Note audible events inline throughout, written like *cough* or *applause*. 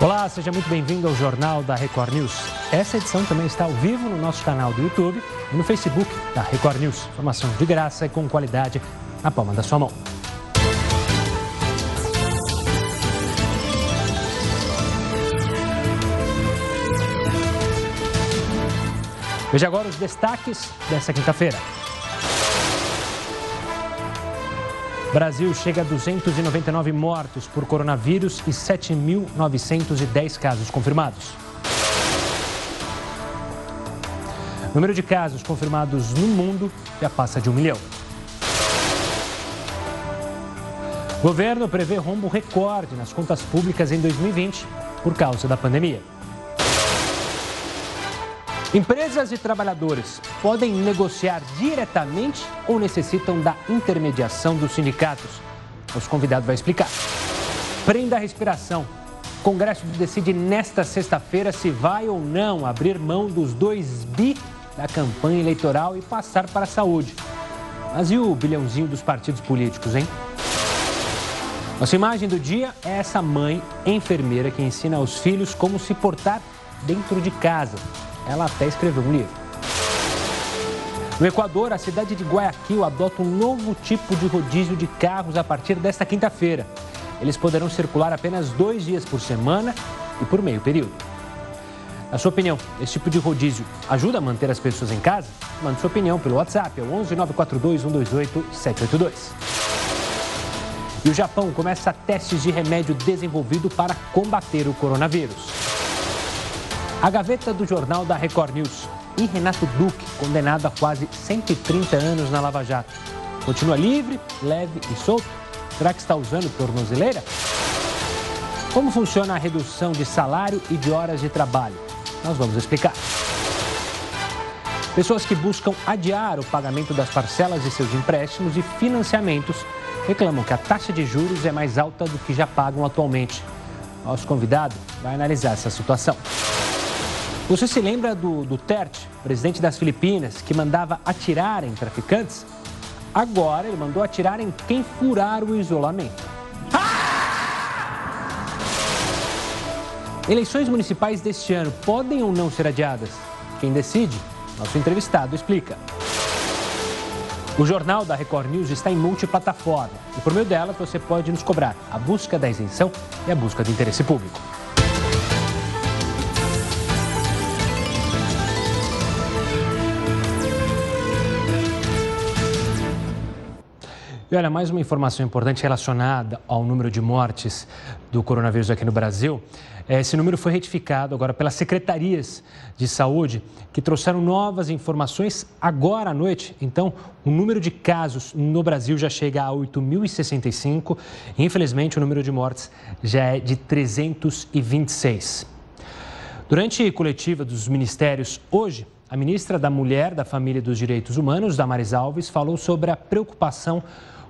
Olá, seja muito bem-vindo ao Jornal da Record News. Essa edição também está ao vivo no nosso canal do YouTube e no Facebook da Record News. Informação de graça e com qualidade na palma da sua mão. Veja agora os destaques dessa quinta-feira. Brasil chega a 299 mortos por coronavírus e 7.910 casos confirmados. O número de casos confirmados no mundo já passa de um milhão. O governo prevê rombo recorde nas contas públicas em 2020 por causa da pandemia. Empresas e trabalhadores podem negociar diretamente ou necessitam da intermediação dos sindicatos? Nosso convidado vai explicar. Prenda a respiração. O Congresso decide nesta sexta-feira se vai ou não abrir mão dos dois bi da campanha eleitoral e passar para a saúde. Mas e o bilhãozinho dos partidos políticos, hein? Nossa imagem do dia é essa mãe enfermeira que ensina aos filhos como se portar dentro de casa. Ela até escreveu um livro. No Equador, a cidade de Guayaquil adota um novo tipo de rodízio de carros a partir desta quinta-feira. Eles poderão circular apenas dois dias por semana e por meio período. Na sua opinião, esse tipo de rodízio ajuda a manter as pessoas em casa? Mande sua opinião pelo WhatsApp, é o 11 942 128 782. E o Japão começa testes de remédio desenvolvido para combater o coronavírus. A gaveta do jornal da Record News e Renato Duque, condenado a quase 130 anos na Lava Jato. Continua livre, leve e solto? Será que está usando tornozeleira? Como funciona a redução de salário e de horas de trabalho? Nós vamos explicar. Pessoas que buscam adiar o pagamento das parcelas de seus empréstimos e financiamentos reclamam que a taxa de juros é mais alta do que já pagam atualmente. Nosso convidado vai analisar essa situação. Você se lembra do Duterte, presidente das Filipinas, que mandava atirar em traficantes? Agora ele mandou atirar em quem furar o isolamento. Ah! Eleições municipais deste ano podem ou não ser adiadas? Quem decide? Nosso entrevistado explica. O jornal da Record News está em multiplataforma e por meio dela você pode nos cobrar a busca da isenção e a busca do interesse público. E olha, mais uma informação importante relacionada ao número de mortes do coronavírus aqui no Brasil. Esse número foi retificado agora pelas secretarias de saúde, que trouxeram novas informações agora à noite. Então, o número de casos no Brasil já chega a 8.065. Infelizmente, o número de mortes já é de 326. Durante a coletiva dos ministérios hoje, a ministra da Mulher, da Família e dos Direitos Humanos, Damares Alves, falou sobre a preocupação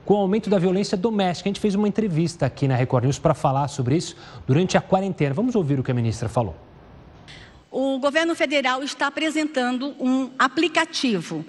com o aumento da violência doméstica. A gente fez uma entrevista aqui na Record News para falar sobre isso durante a quarentena. Vamos ouvir o que a ministra falou. O governo federal está apresentando um aplicativo.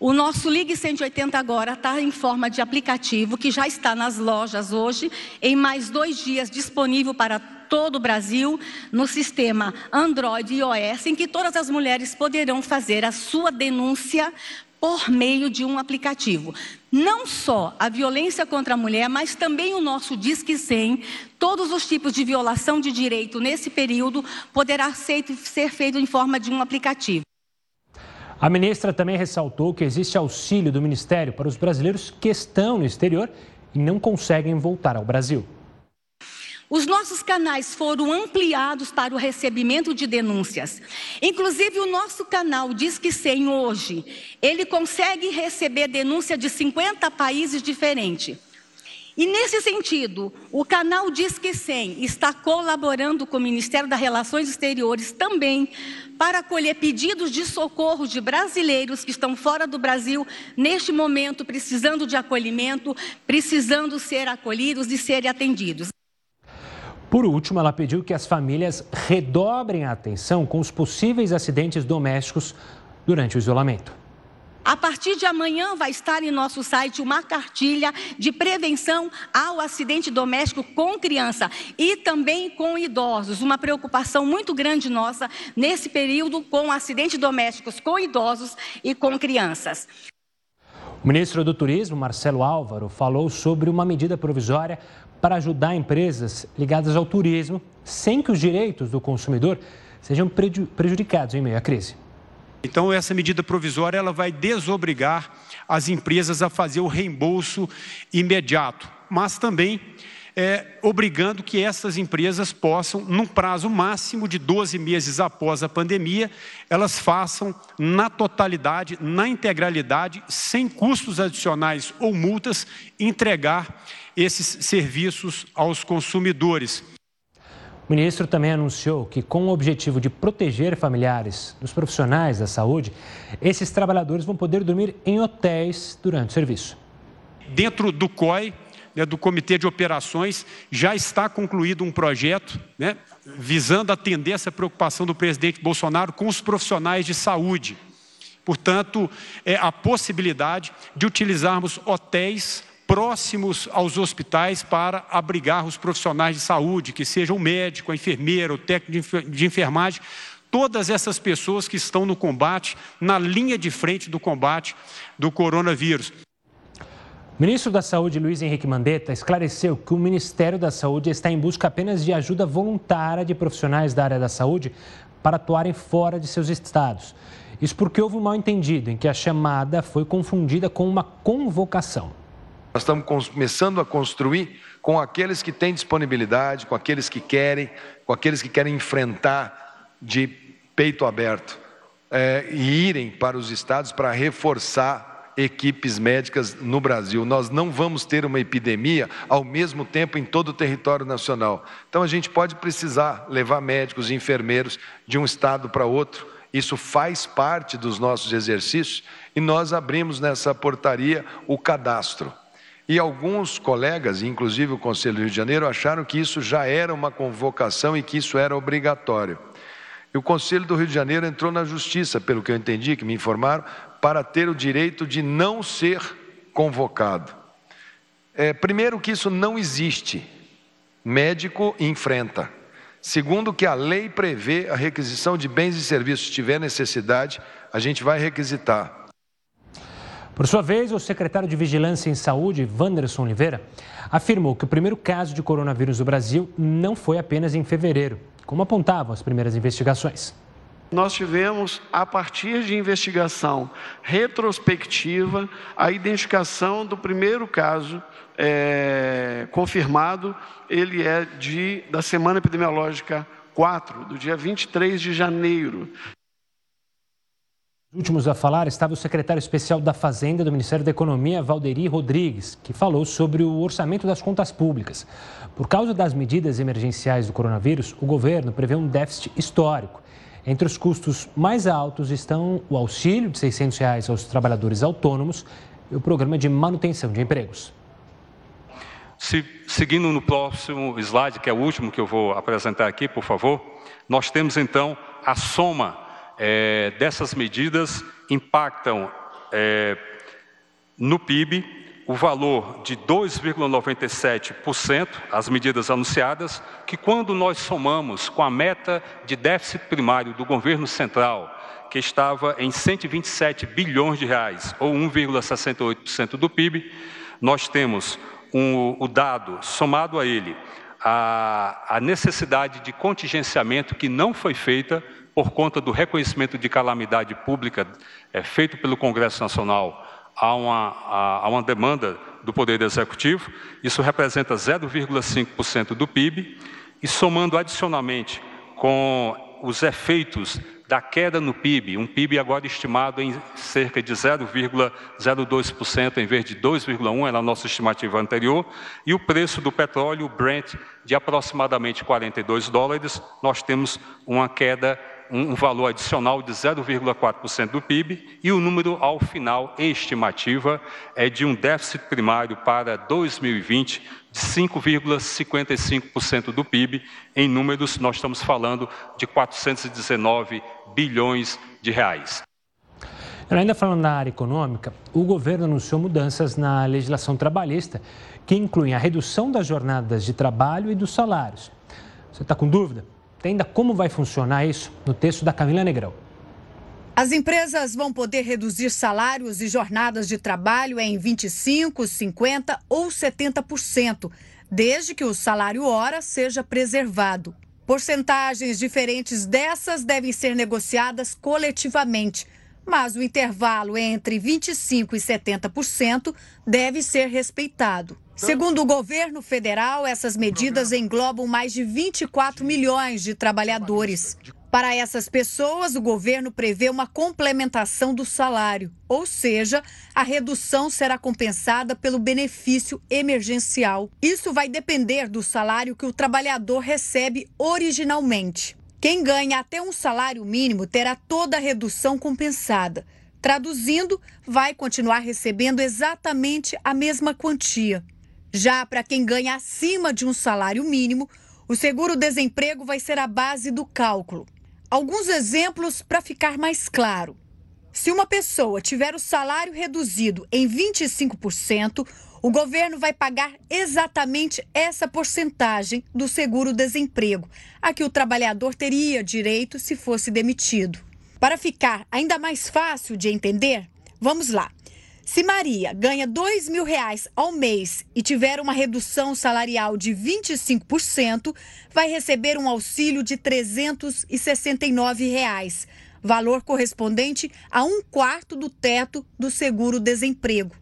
O nosso Ligue 180 agora está em forma de aplicativo que já está nas lojas hoje, em mais dois dias disponível para todo o Brasil no sistema Android e iOS, em que todas as mulheres poderão fazer a sua denúncia por meio de um aplicativo. Não só a violência contra a mulher, mas também o nosso Disque 100, todos os tipos de violação de direito nesse período poderá ser, ser feito em forma de um aplicativo. A ministra também ressaltou que existe auxílio do Ministério para os brasileiros que estão no exterior e não conseguem voltar ao Brasil. Os nossos canais foram ampliados para o recebimento de denúncias. Inclusive, o nosso canal Disque 100 hoje, ele consegue receber denúncia de 50 países diferentes. E nesse sentido, o canal Disque 100 está colaborando com o Ministério das Relações Exteriores também para acolher pedidos de socorro de brasileiros que estão fora do Brasil neste momento, precisando de acolhimento, precisando ser acolhidos e serem atendidos. Por último, ela pediu que as famílias redobrem a atenção com os possíveis acidentes domésticos durante o isolamento. A partir de amanhã vai estar em nosso site uma cartilha de prevenção ao acidente doméstico com criança e também com idosos. Uma preocupação muito grande nossa nesse período com acidentes domésticos com idosos e com crianças. O ministro do Turismo, Marcelo Álvaro, falou sobre uma medida provisória para ajudar empresas ligadas ao turismo sem que os direitos do consumidor sejam prejudicados em meio à crise. Então, essa medida provisória ela vai desobrigar as empresas a fazer o reembolso imediato, mas também é, obrigando que essas empresas possam, num prazo máximo de 12 meses após a pandemia, elas façam na totalidade, na integralidade, sem custos adicionais ou multas, entregar esses serviços aos consumidores. O ministro também anunciou que, com o objetivo de proteger familiares dos profissionais da saúde, esses trabalhadores vão poder dormir em hotéis durante o serviço. Dentro do COI, né, do Comitê de Operações, já está concluído um projeto né, visando atender essa preocupação do presidente Bolsonaro com os profissionais de saúde. Portanto, é a possibilidade de utilizarmos hotéis próximos aos hospitais para abrigar os profissionais de saúde, que sejam o médico, a enfermeira, o técnico de enfermagem, todas essas pessoas que estão no combate, na linha de frente do combate do coronavírus. O ministro da Saúde, Luiz Henrique Mandetta, esclareceu que o Ministério da Saúde está em busca apenas de ajuda voluntária de profissionais da área da saúde para atuarem fora de seus estados. Isso porque houve um mal-entendido em que a chamada foi confundida com uma convocação. Nós estamos começando a construir com aqueles que têm disponibilidade, com aqueles que querem, com aqueles que querem enfrentar de peito aberto é, e irem para os estados para reforçar equipes médicas no Brasil. Nós não vamos ter uma epidemia ao mesmo tempo em todo o território nacional. Então a gente pode precisar levar médicos e enfermeiros de um estado para outro. Isso faz parte dos nossos exercícios e nós abrimos nessa portaria o cadastro. E alguns colegas, inclusive o Conselho do Rio de Janeiro, acharam que isso já era uma convocação e que isso era obrigatório. E o Conselho do Rio de Janeiro entrou na justiça, pelo que eu entendi, que me informaram, para ter o direito de não ser convocado. É, primeiro, que isso não existe. Médico enfrenta. Segundo, que a lei prevê a requisição de bens e serviços. Se tiver necessidade, a gente vai requisitar. Por sua vez, o secretário de Vigilância em Saúde, Wanderson Oliveira, afirmou que o primeiro caso de coronavírus no Brasil não foi apenas em fevereiro, como apontavam as primeiras investigações. Nós tivemos, a partir de investigação retrospectiva, a identificação do primeiro caso é, confirmado. Ele é de, da semana epidemiológica 4, do dia 23 de janeiro. Últimos a falar estava o secretário especial da Fazenda do Ministério da Economia, Valderi Rodrigues, que falou sobre o orçamento das contas públicas. Por causa das medidas emergenciais do coronavírus, o governo prevê um déficit histórico. Entre os custos mais altos estão o auxílio de 600 reais aos trabalhadores autônomos e o programa de manutenção de empregos. Se, seguindo no próximo slide, que é o último que eu vou apresentar aqui, por favor, nós temos então a soma é, dessas medidas impactam é, no PIB o valor de 2,97%, as medidas anunciadas, que quando nós somamos com a meta de déficit primário do governo central, que estava em 127 bilhões de reais, ou 1,68% do PIB, nós temos um, o dado somado a ele, a, a necessidade de contingenciamento que não foi feita por conta do reconhecimento de calamidade pública é, feito pelo Congresso Nacional a uma, uma demanda do Poder Executivo, isso representa 0,5% do PIB, e somando adicionalmente com os efeitos da queda no PIB, um PIB agora estimado em cerca de 0,02% em vez de 2,1% era a nossa estimativa anterior, e o preço do petróleo, Brent, de aproximadamente 42 dólares, nós temos uma queda um valor adicional de 0,4% do PIB e o número ao final estimativa é de um déficit primário para 2020 de 5,55% do PIB. Em números, nós estamos falando de 419 bilhões de reais. Ainda falando na área econômica, o governo anunciou mudanças na legislação trabalhista que incluem a redução das jornadas de trabalho e dos salários. Você está com dúvida? Entenda como vai funcionar isso no texto da Camila Negrão. As empresas vão poder reduzir salários e jornadas de trabalho em 25%, 50% ou 70%, desde que o salário hora seja preservado. Porcentagens diferentes dessas devem ser negociadas coletivamente, mas o intervalo entre 25% e 70% deve ser respeitado. Segundo o governo federal, essas medidas englobam mais de 24 milhões de trabalhadores. Para essas pessoas, o governo prevê uma complementação do salário, ou seja, a redução será compensada pelo benefício emergencial. Isso vai depender do salário que o trabalhador recebe originalmente. Quem ganha até um salário mínimo terá toda a redução compensada. Traduzindo, vai continuar recebendo exatamente a mesma quantia. Já para quem ganha acima de um salário mínimo, o seguro-desemprego vai ser a base do cálculo. Alguns exemplos para ficar mais claro. Se uma pessoa tiver o salário reduzido em 25%, o governo vai pagar exatamente essa porcentagem do seguro-desemprego, a que o trabalhador teria direito se fosse demitido. Para ficar ainda mais fácil de entender, vamos lá. Se Maria ganha dois mil reais ao mês e tiver uma redução salarial de 25%, vai receber um auxílio de 369 reais, valor correspondente a um quarto do teto do seguro-desemprego.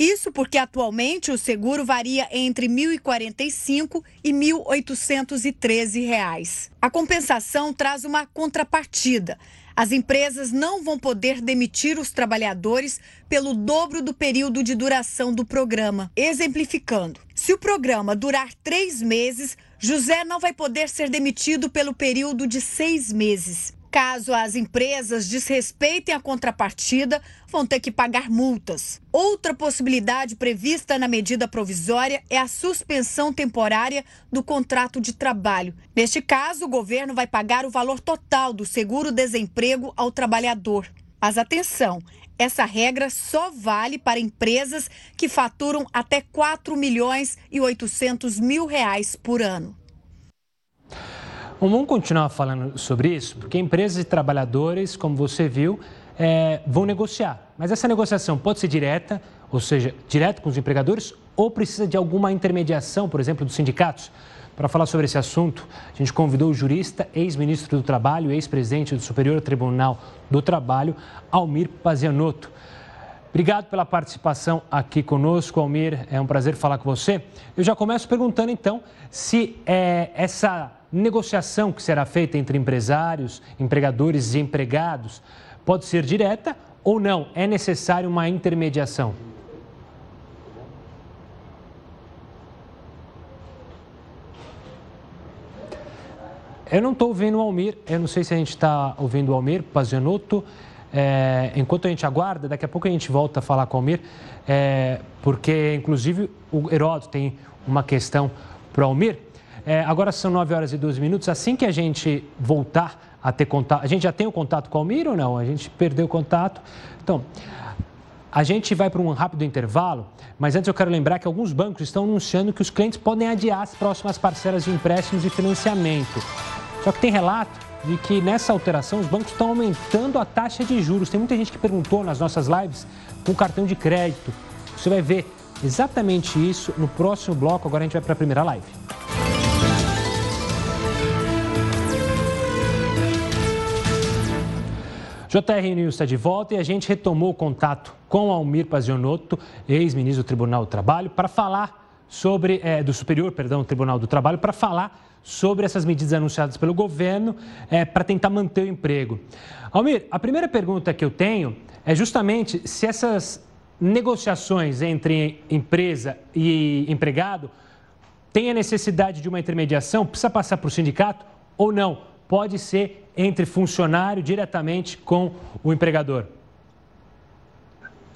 Isso porque atualmente o seguro varia entre R$ 1.045 e 1.813 reais. A compensação traz uma contrapartida. As empresas não vão poder demitir os trabalhadores pelo dobro do período de duração do programa. Exemplificando, se o programa durar três meses, José não vai poder ser demitido pelo período de seis meses. Caso as empresas desrespeitem a contrapartida, vão ter que pagar multas. Outra possibilidade prevista na medida provisória é a suspensão temporária do contrato de trabalho. Neste caso, o governo vai pagar o valor total do seguro-desemprego ao trabalhador. Mas atenção, essa regra só vale para empresas que faturam até 4 milhões e 800 mil reais por ano. Bom, vamos continuar falando sobre isso, porque empresas e trabalhadores, como você viu, é, vão negociar. Mas essa negociação pode ser direta, ou seja, direto com os empregadores, ou precisa de alguma intermediação, por exemplo, dos sindicatos? Para falar sobre esse assunto, a gente convidou o jurista, ex-ministro do Trabalho, ex-presidente do Superior Tribunal do Trabalho, Almir Pazianotto. Obrigado pela participação aqui conosco, Almir. É um prazer falar com você. Eu já começo perguntando, então, se é, essa negociação que será feita entre empresários, empregadores e empregados pode ser direta ou não? É necessário uma intermediação? Eu não estou ouvindo o Almir, eu não sei se a gente está ouvindo o Almir Pazianotto. É, enquanto a gente aguarda, daqui a pouco a gente volta a falar com o Almir, é, porque inclusive o Heródoto tem uma questão para o Almir. É, agora são 9 horas e 12 minutos. Assim que a gente voltar a ter contato. A gente já tem o contato com o Almir ou não? A gente perdeu o contato. Então, a gente vai para um rápido intervalo, mas antes eu quero lembrar que alguns bancos estão anunciando que os clientes podem adiar as próximas parcelas de empréstimos e financiamento. Só que tem relato de que nessa alteração os bancos estão aumentando a taxa de juros. Tem muita gente que perguntou nas nossas lives com cartão de crédito. Você vai ver exatamente isso no próximo bloco. Agora a gente vai para a primeira live. JR News está de volta e a gente retomou o contato com Almir Pazionotto, ex-ministro do Tribunal do Trabalho, para falar sobre, é, do Superior, perdão, Tribunal do Trabalho, para falar sobre essas medidas anunciadas pelo governo é, para tentar manter o emprego. Almir, a primeira pergunta que eu tenho é justamente se essas negociações entre empresa e empregado têm a necessidade de uma intermediação, precisa passar para o sindicato ou não? Pode ser entre funcionário diretamente com o empregador?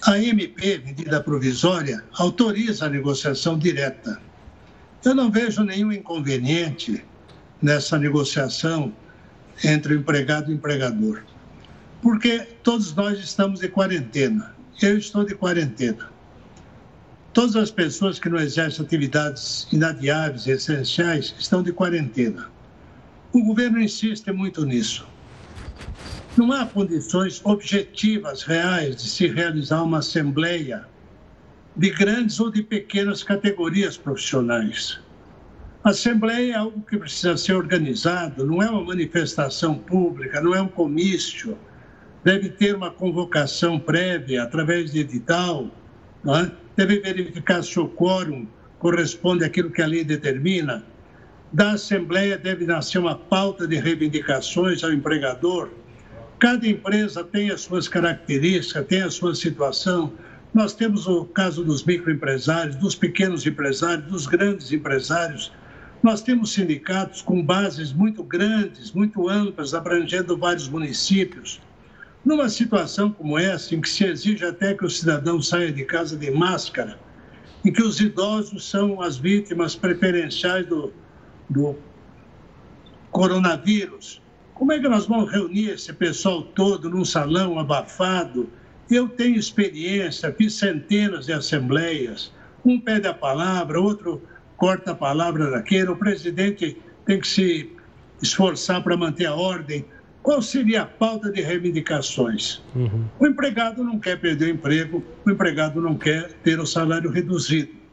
A MP, medida provisória, autoriza a negociação direta. Eu não vejo nenhum inconveniente nessa negociação entre o empregado e o empregador. porque todos nós estamos de quarentena. Eu estou de quarentena. Todas as pessoas que não exercem atividades inadiáveis, essenciais, estão de quarentena. O governo insiste muito nisso. Não há condições objetivas, reais, de se realizar uma assembleia de grandes ou de pequenas categorias profissionais. A Assembleia é algo que precisa ser organizado, não é uma manifestação pública, não é um comício. Deve ter uma convocação prévia através de edital, é? deve verificar se o quórum corresponde àquilo que a lei determina. Da Assembleia deve nascer uma pauta de reivindicações ao empregador. Cada empresa tem as suas características, tem a sua situação. Nós temos o caso dos microempresários, dos pequenos empresários, dos grandes empresários nós temos sindicatos com bases muito grandes, muito amplas, abrangendo vários municípios. Numa situação como essa, em que se exige até que o cidadão saia de casa de máscara, em que os idosos são as vítimas preferenciais do, do coronavírus, como é que nós vamos reunir esse pessoal todo num salão abafado? Eu tenho experiência, fiz centenas de assembleias. Um pede a palavra, outro corta a palavra daquele, o presidente tem que se esforçar para manter a ordem. Qual seria a pauta de reivindicações? Uhum. O empregado não quer perder o emprego, o empregado não quer ter o salário reduzido.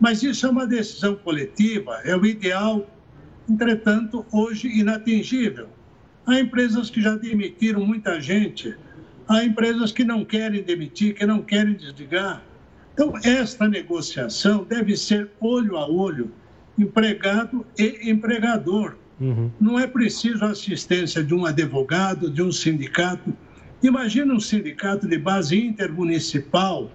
Mas isso é uma decisão coletiva, é o ideal, entretanto, hoje inatingível. Há empresas que já demitiram muita gente, há empresas que não querem demitir, que não querem desligar. Então, esta negociação deve ser olho a olho, empregado e empregador. Uhum. Não é preciso a assistência de um advogado, de um sindicato. Imagina um sindicato de base intermunicipal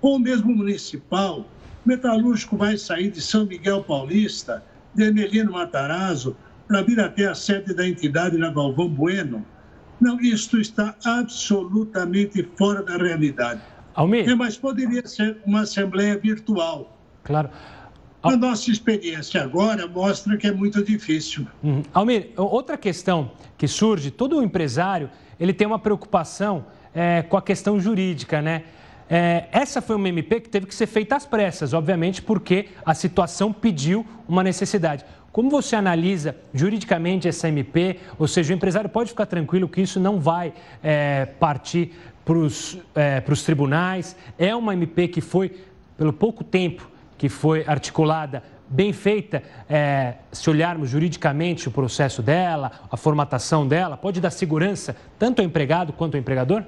ou mesmo municipal. Metalúrgico vai sair de São Miguel Paulista, de Emelino Matarazzo, para vir até a sede da entidade na Galvão Bueno. Não, isto está absolutamente fora da realidade. Almir. É, mas poderia ser uma assembleia virtual. Claro. A nossa experiência agora mostra que é muito difícil. Uhum. Almir, outra questão que surge, todo empresário ele tem uma preocupação é, com a questão jurídica, né? É, essa foi uma MP que teve que ser feita às pressas, obviamente, porque a situação pediu uma necessidade. Como você analisa juridicamente essa MP? Ou seja, o empresário pode ficar tranquilo que isso não vai é, partir para os é, tribunais. É uma MP que foi, pelo pouco tempo que foi articulada, bem feita, é, se olharmos juridicamente o processo dela, a formatação dela, pode dar segurança tanto ao empregado quanto ao empregador?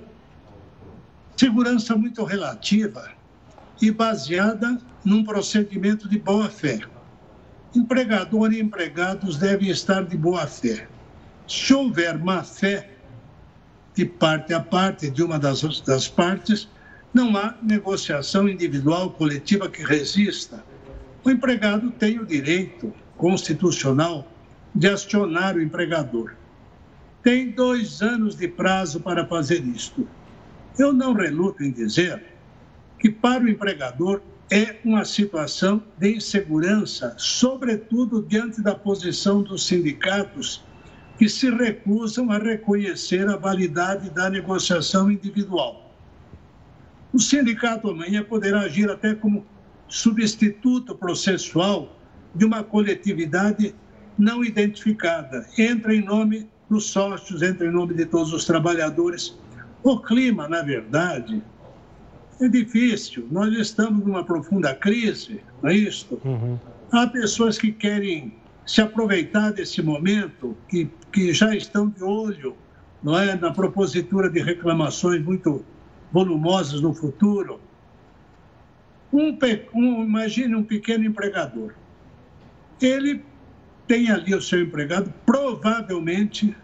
Segurança muito relativa e baseada num procedimento de boa-fé. Empregador e empregados devem estar de boa-fé. Se houver má-fé, de parte a parte de uma das, das partes, não há negociação individual coletiva que resista. O empregado tem o direito constitucional de acionar o empregador. Tem dois anos de prazo para fazer isto. Eu não reluto em dizer que, para o empregador, é uma situação de insegurança, sobretudo diante da posição dos sindicatos que se recusam a reconhecer a validade da negociação individual. O sindicato amanhã poderá agir até como substituto processual de uma coletividade não identificada. Entra em nome dos sócios, entra em nome de todos os trabalhadores. O clima, na verdade, é difícil. Nós estamos numa profunda crise, não é isso? Uhum. Há pessoas que querem se aproveitar desse momento, que, que já estão de olho não é, na propositura de reclamações muito volumosas no futuro. Um, um, imagine um pequeno empregador. Ele tem ali o seu empregado, provavelmente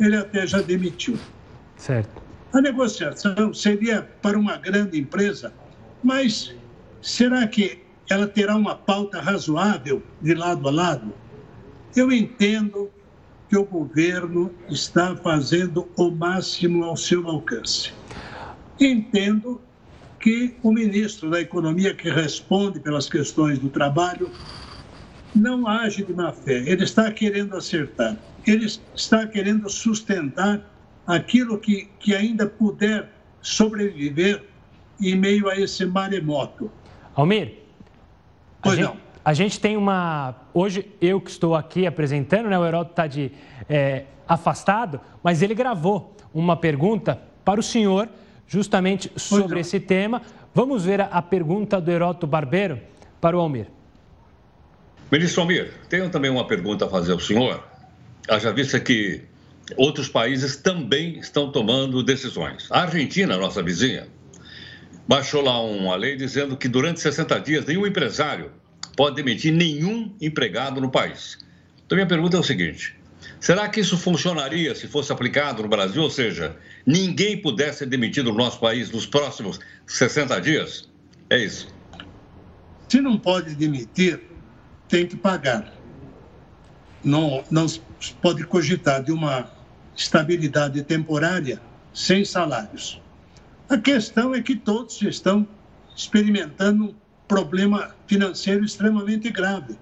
ele até já demitiu. Certo. A negociação seria para uma grande empresa, mas será que ela terá uma pauta razoável de lado a lado? Eu entendo que o governo está fazendo o máximo ao seu alcance. Entendo que o ministro da Economia, que responde pelas questões do trabalho, não age de má fé. Ele está querendo acertar. Ele está querendo sustentar aquilo que, que ainda puder sobreviver em meio a esse maremoto. Almir, pois a gente, não. A gente tem uma. Hoje, eu que estou aqui apresentando, né? O Heródoto está de é, afastado, mas ele gravou uma pergunta para o senhor, justamente sobre esse tema. Vamos ver a, a pergunta do Heródoto Barbeiro para o Almir. Ministro Almir, tenho também uma pergunta a fazer ao senhor. Haja vista que outros países também estão tomando decisões. A Argentina, nossa vizinha, baixou lá uma lei dizendo que durante 60 dias nenhum empresário pode demitir nenhum empregado no país. Então, minha pergunta é o seguinte: será que isso funcionaria se fosse aplicado no Brasil? Ou seja, ninguém pudesse ser demitido no nosso país nos próximos 60 dias? É isso. Se não pode demitir, tem que pagar. Não, não pode cogitar de uma estabilidade temporária sem salários. A questão é que todos estão experimentando um problema financeiro extremamente grave.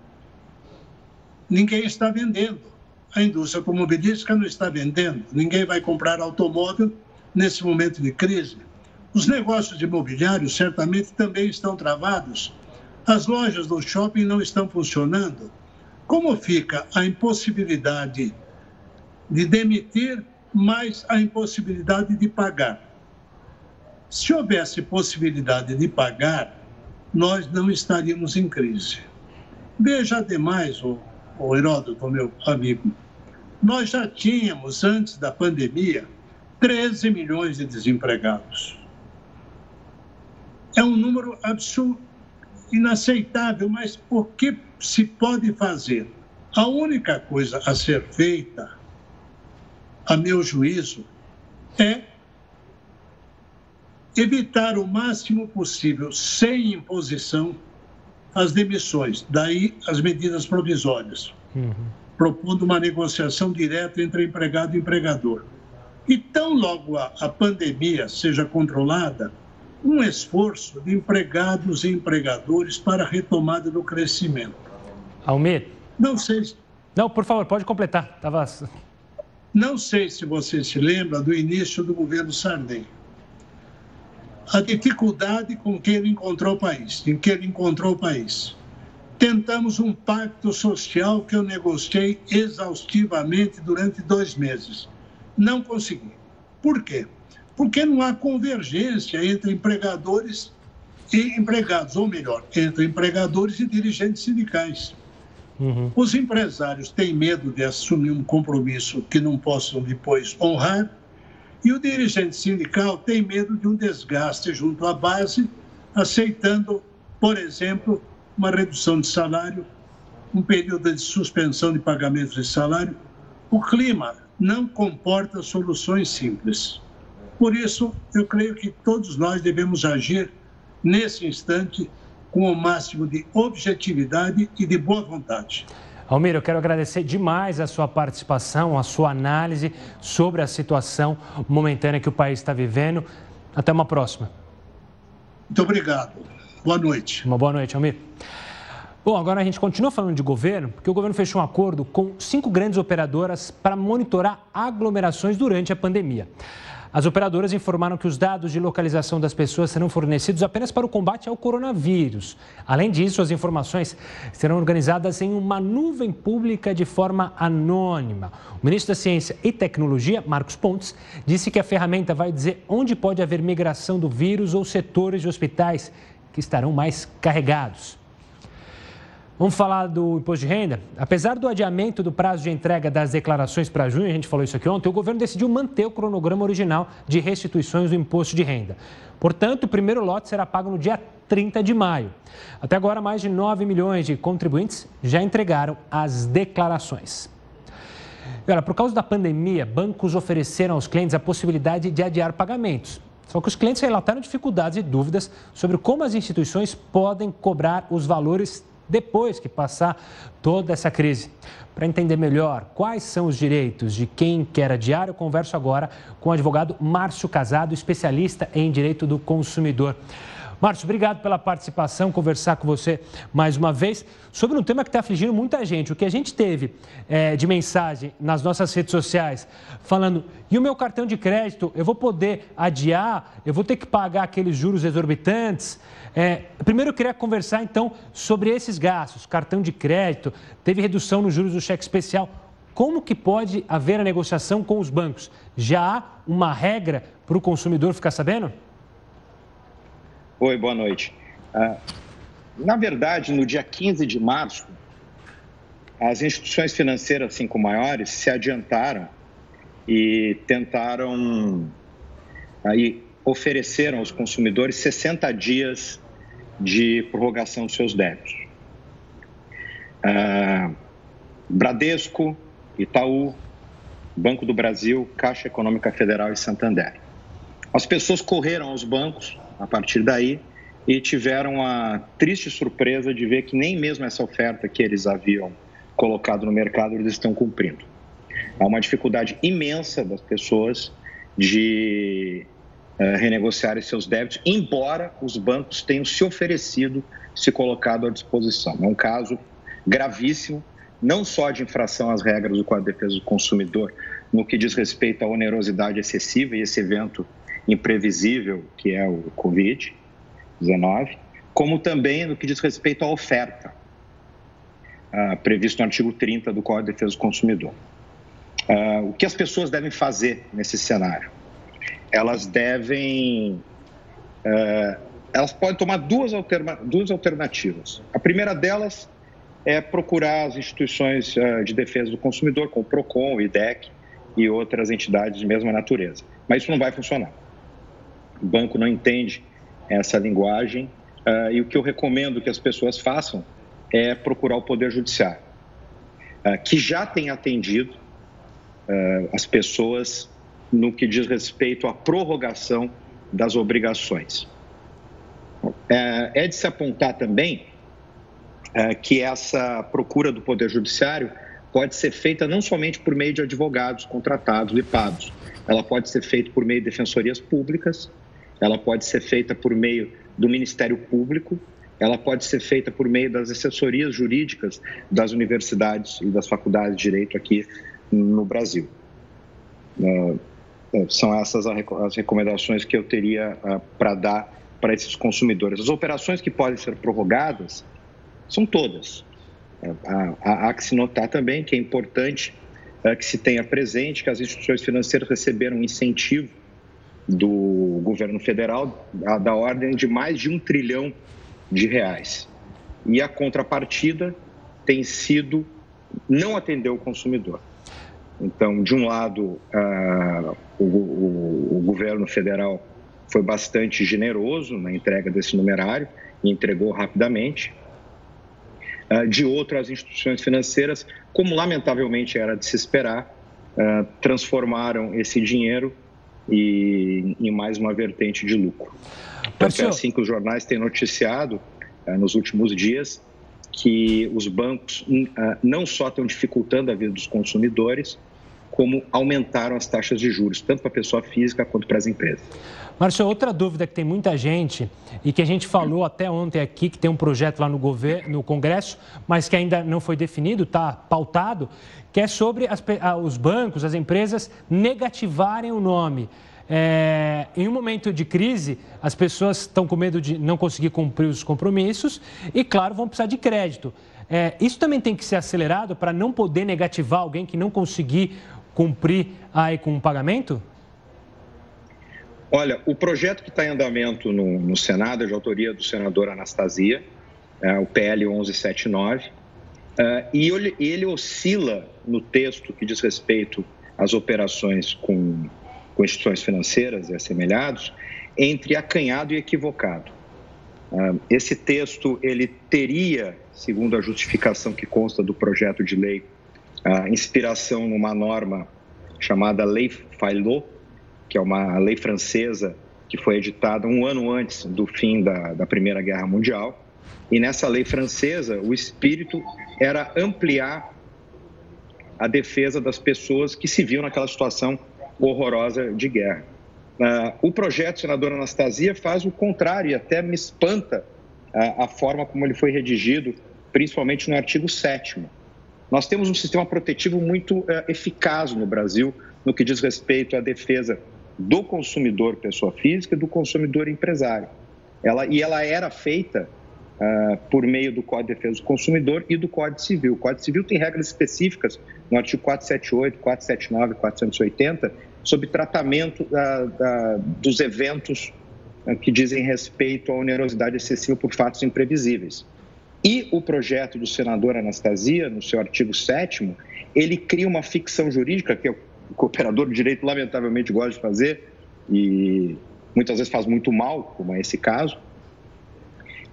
Ninguém está vendendo. A indústria automobilística não está vendendo. Ninguém vai comprar automóvel nesse momento de crise. Os negócios imobiliários certamente também estão travados. As lojas do shopping não estão funcionando. Como fica a impossibilidade de demitir, mais a impossibilidade de pagar? Se houvesse possibilidade de pagar, nós não estaríamos em crise. Veja, ademais, o, o Heródoto, meu amigo, nós já tínhamos, antes da pandemia, 13 milhões de desempregados. É um número absurdo, inaceitável, mas o que se pode fazer? A única coisa a ser feita, a meu juízo, é evitar o máximo possível, sem imposição, as demissões, daí as medidas provisórias, uhum. propondo uma negociação direta entre empregado e empregador. E tão logo a, a pandemia seja controlada, um esforço de empregados e empregadores para a retomada do crescimento. Almir? Não sei. Se... Não, por favor, pode completar. Tava... Não sei se você se lembra do início do governo Sarney a dificuldade com que ele encontrou o país, em que ele encontrou o país. Tentamos um pacto social que eu negociei exaustivamente durante dois meses. Não consegui. Por quê? Porque não há convergência entre empregadores e empregados, ou melhor, entre empregadores e dirigentes sindicais. Uhum. Os empresários têm medo de assumir um compromisso que não possam depois honrar e o dirigente sindical tem medo de um desgaste junto à base, aceitando, por exemplo, uma redução de salário, um período de suspensão de pagamentos de salário. O clima não comporta soluções simples. Por isso, eu creio que todos nós devemos agir nesse instante com o máximo de objetividade e de boa vontade. Almir, eu quero agradecer demais a sua participação, a sua análise sobre a situação momentânea que o país está vivendo. Até uma próxima. Muito obrigado. Boa noite. Uma boa noite, Almir. Bom, agora a gente continua falando de governo, porque o governo fechou um acordo com cinco grandes operadoras para monitorar aglomerações durante a pandemia. As operadoras informaram que os dados de localização das pessoas serão fornecidos apenas para o combate ao coronavírus. Além disso, as informações serão organizadas em uma nuvem pública de forma anônima. O ministro da Ciência e Tecnologia, Marcos Pontes, disse que a ferramenta vai dizer onde pode haver migração do vírus ou setores de hospitais que estarão mais carregados. Vamos falar do imposto de renda? Apesar do adiamento do prazo de entrega das declarações para junho, a gente falou isso aqui ontem, o governo decidiu manter o cronograma original de restituições do imposto de renda. Portanto, o primeiro lote será pago no dia 30 de maio. Até agora, mais de 9 milhões de contribuintes já entregaram as declarações. Por causa da pandemia, bancos ofereceram aos clientes a possibilidade de adiar pagamentos. Só que os clientes relataram dificuldades e dúvidas sobre como as instituições podem cobrar os valores depois que passar toda essa crise. Para entender melhor quais são os direitos de quem quer adiar, eu converso agora com o advogado Márcio Casado, especialista em direito do consumidor. Márcio, obrigado pela participação, conversar com você mais uma vez sobre um tema que está afligindo muita gente. O que a gente teve é, de mensagem nas nossas redes sociais falando, e o meu cartão de crédito, eu vou poder adiar, eu vou ter que pagar aqueles juros exorbitantes. É, primeiro eu queria conversar então sobre esses gastos. Cartão de crédito, teve redução nos juros do cheque especial. Como que pode haver a negociação com os bancos? Já há uma regra para o consumidor ficar sabendo? Oi, boa noite. Ah, na verdade, no dia 15 de março, as instituições financeiras cinco maiores se adiantaram e tentaram aí ofereceram aos consumidores 60 dias de prorrogação dos seus débitos. Ah, Bradesco, Itaú, Banco do Brasil, Caixa Econômica Federal e Santander. As pessoas correram aos bancos a partir daí e tiveram a triste surpresa de ver que nem mesmo essa oferta que eles haviam colocado no mercado eles estão cumprindo. Há uma dificuldade imensa das pessoas de uh, renegociarem seus débitos, embora os bancos tenham se oferecido, se colocado à disposição. É um caso gravíssimo não só de infração às regras do Código de Defesa do Consumidor, no que diz respeito à onerosidade excessiva e esse evento imprevisível que é o Covid-19, como também no que diz respeito à oferta, uh, previsto no artigo 30 do Código de Defesa do Consumidor. Uh, o que as pessoas devem fazer nesse cenário? Elas devem. Uh, elas podem tomar duas, alterna duas alternativas. A primeira delas é procurar as instituições uh, de defesa do consumidor, como o PROCON, o IDEC e outras entidades de mesma natureza. Mas isso não vai funcionar. O banco não entende essa linguagem uh, e o que eu recomendo que as pessoas façam é procurar o Poder Judiciário, uh, que já tem atendido as pessoas no que diz respeito à prorrogação das obrigações. É, é de se apontar também que essa procura do Poder Judiciário pode ser feita não somente por meio de advogados contratados e pagos, ela pode ser feita por meio de defensorias públicas, ela pode ser feita por meio do Ministério Público, ela pode ser feita por meio das assessorias jurídicas das universidades e das faculdades de direito aqui no Brasil. É, é, são essas as recomendações que eu teria para dar para esses consumidores. As operações que podem ser prorrogadas, são todas. É, há, que se notar também que é importante que se tenha presente que as instituições financeiras receberam um incentivo do governo federal da, ordem de mais de um trilhão de reais. E a contrapartida tem sido não atender o consumidor. Então, de um lado, uh, o, o, o, governo federal foi bastante generoso na entrega desse numerário e entregou rapidamente. Ah, de outras instituições financeiras, como lamentavelmente era de se esperar, ah, transformaram esse dinheiro em mais uma vertente de lucro. Então, é assim que os jornais têm noticiado ah, nos últimos dias que os bancos não só estão dificultando a vida dos consumidores, como aumentaram as taxas de juros, tanto para a pessoa física quanto para as empresas. Márcio, outra dúvida que tem muita gente e que a gente falou até ontem aqui, que tem um projeto lá no, governo, no Congresso, mas que ainda não foi definido, está pautado, que é sobre as, os bancos, as empresas negativarem o nome. É, em um momento de crise, as pessoas estão com medo de não conseguir cumprir os compromissos e, claro, vão precisar de crédito. É, isso também tem que ser acelerado para não poder negativar alguém que não conseguir cumprir aí com o pagamento? Olha, o projeto que está em andamento no, no, Senado é de autoria do senador Anastasia, é, o PL 1179, é, e ele, ele, oscila no texto que diz respeito às operações com, com instituições financeiras e assemelhados, entre acanhado e equivocado. É, esse texto ele teria, segundo a justificação que consta do projeto de lei, inspiração numa norma chamada Lei Failot, que é uma lei francesa que foi editada um ano antes do fim da, da Primeira Guerra Mundial. E nessa lei francesa, o espírito era ampliar a defesa das pessoas que se viam naquela situação horrorosa de guerra. Uh, o projeto, senadora Anastasia, faz o contrário e até me espanta uh, a forma como ele foi redigido, principalmente no artigo 7. Nós temos um sistema protetivo muito uh, eficaz no Brasil no que diz respeito à defesa do consumidor pessoa física e do consumidor empresário. Ela, e ela era feita uh, por meio do Código de Defesa do Consumidor e do Código Civil. O Código Civil tem regras específicas no artigo 478, 479 e 480 sobre tratamento uh, dos eventos que dizem respeito à onerosidade excessiva por fatos imprevisíveis. E o projeto do senador Anastasia, no seu artigo 7 ele cria uma ficção jurídica, que o cooperador de direito lamentavelmente gosta de fazer, e muitas vezes faz muito mal, como é esse caso,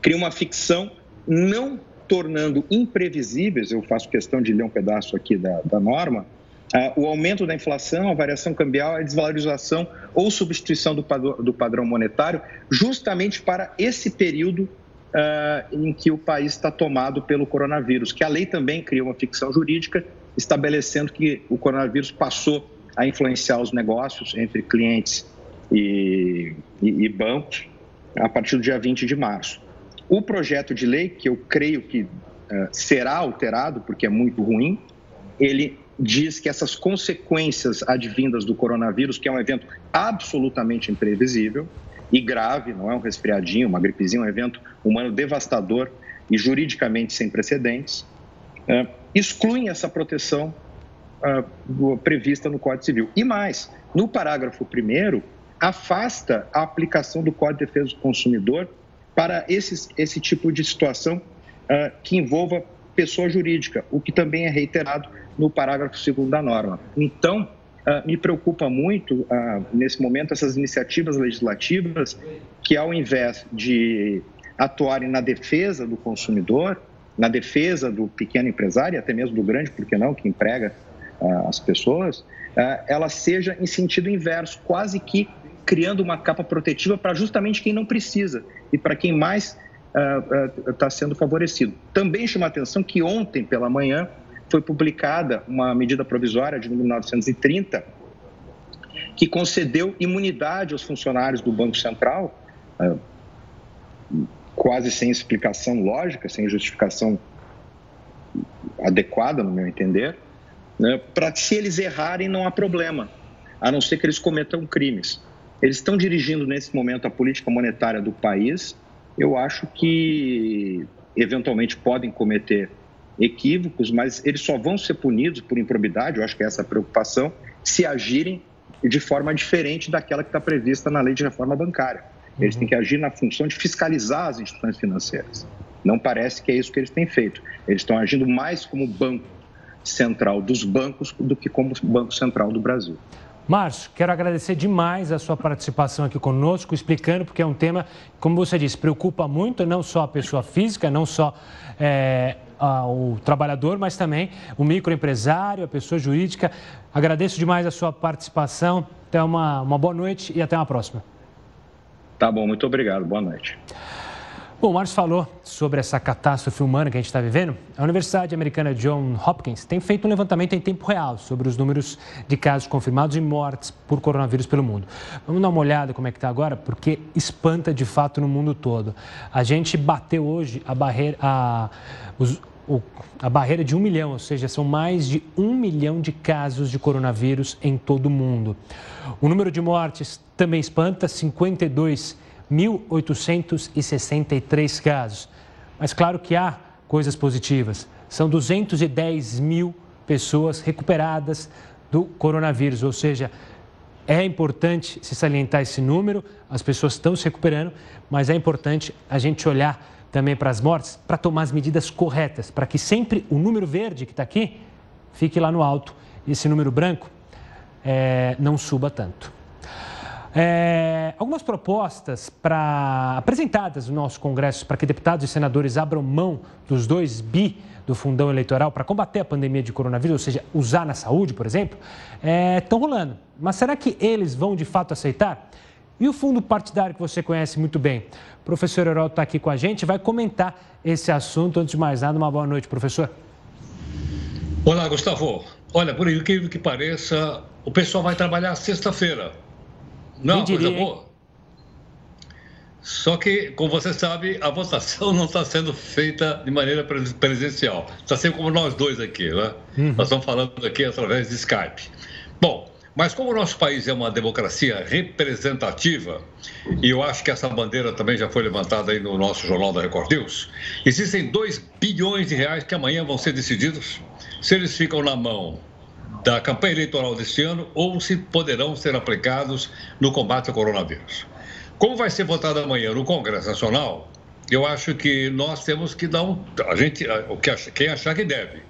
cria uma ficção não tornando imprevisíveis, eu faço questão de ler um pedaço aqui da, da norma, uh, o aumento da inflação, a variação cambial, a desvalorização ou substituição do do padrão monetário, justamente para esse período uh, em que o país está tomado pelo coronavírus, que a lei também cria uma ficção jurídica estabelecendo que o coronavírus passou a influenciar os negócios entre clientes e, e, e bancos a partir do dia 20 de março. O projeto de lei, que eu creio que uh, será alterado, porque é muito ruim, ele diz que essas consequências advindas do coronavírus, que é um evento absolutamente imprevisível e grave, não é um resfriadinho, uma gripezinha, um evento humano devastador e juridicamente sem precedentes, uh, excluem essa proteção uh, prevista no Código Civil. E mais, no parágrafo 1 afasta a aplicação do Código de Defesa do Consumidor para esses, esse tipo de situação uh, que envolva pessoa jurídica, o que também é reiterado no parágrafo 2 da norma. Então, me preocupa muito, nesse momento, essas iniciativas legislativas que, ao invés de atuarem na defesa do consumidor, na defesa do pequeno empresário, até mesmo do grande, porque não, que emprega as pessoas, ela seja em sentido inverso, quase que criando uma capa protetiva para justamente quem não precisa e para quem mais está uh, uh, sendo favorecido. Também chama a atenção que ontem pela manhã foi publicada uma medida provisória de número 930 que concedeu imunidade aos funcionários do Banco Central, uh, quase sem explicação lógica, sem justificação adequada, no meu entender, né, para se eles errarem não há problema, a não ser que eles cometam crimes. Eles estão dirigindo nesse momento a política monetária do país. Eu acho que eventualmente podem cometer equívocos, mas eles só vão ser punidos por improbidade, eu acho que é essa a preocupação, se agirem de forma diferente daquela que está prevista na lei de reforma bancária. Eles uhum. têm que agir na função de fiscalizar as instituições financeiras. Não parece que é isso que eles têm feito. Eles estão agindo mais como banco central dos bancos do que como banco central do Brasil. Márcio, quero agradecer demais a sua participação aqui conosco, explicando, porque é um tema, como você disse, preocupa muito não só a pessoa física, não só é, a, o trabalhador, mas também o microempresário, a pessoa jurídica. Agradeço demais a sua participação. Até uma, uma boa noite e até uma próxima. Tá bom, muito obrigado. Boa noite. Bom, o Márcio falou sobre essa catástrofe humana que a gente está vivendo. A Universidade Americana John Hopkins tem feito um levantamento em tempo real sobre os números de casos confirmados e mortes por coronavírus pelo mundo. Vamos dar uma olhada como é que está agora, porque espanta de fato no mundo todo. A gente bateu hoje a barreira, a, os, a barreira de um milhão, ou seja, são mais de um milhão de casos de coronavírus em todo o mundo. O número de mortes também espanta, 52 1.863 casos. Mas claro que há coisas positivas. São 210 mil pessoas recuperadas do coronavírus, ou seja, é importante se salientar esse número, as pessoas estão se recuperando, mas é importante a gente olhar também para as mortes para tomar as medidas corretas, para que sempre o número verde que está aqui fique lá no alto e esse número branco é, não suba tanto. É, algumas propostas para apresentadas no nosso Congresso para que deputados e senadores abram mão dos dois bi do fundão eleitoral para combater a pandemia de coronavírus, ou seja, usar na saúde, por exemplo, estão é, rolando. Mas será que eles vão de fato aceitar? E o fundo partidário que você conhece muito bem? Professor Herói está aqui com a gente, vai comentar esse assunto. Antes de mais nada, uma boa noite, professor. Olá, Gustavo. Olha, por incrível que pareça, o pessoal vai trabalhar sexta-feira Não, coisa boa. Só que, como você sabe, a votação *laughs* não está sendo feita de maneira presencial. Está sendo como nós dois aqui, né? Uhum. Nós estamos falando aqui através de Skype. Bom, mas como o nosso país é uma democracia representativa, e eu acho que essa bandeira também já foi levantada aí no nosso Jornal da Record News, existem 2 bilhões de reais que amanhã vão ser decididos se eles ficam na mão da campanha eleitoral deste ano ou se poderão ser aplicados no combate ao coronavírus. Como vai ser votado amanhã no Congresso Nacional, eu acho que nós temos que dar um. A gente, quem achar que deve,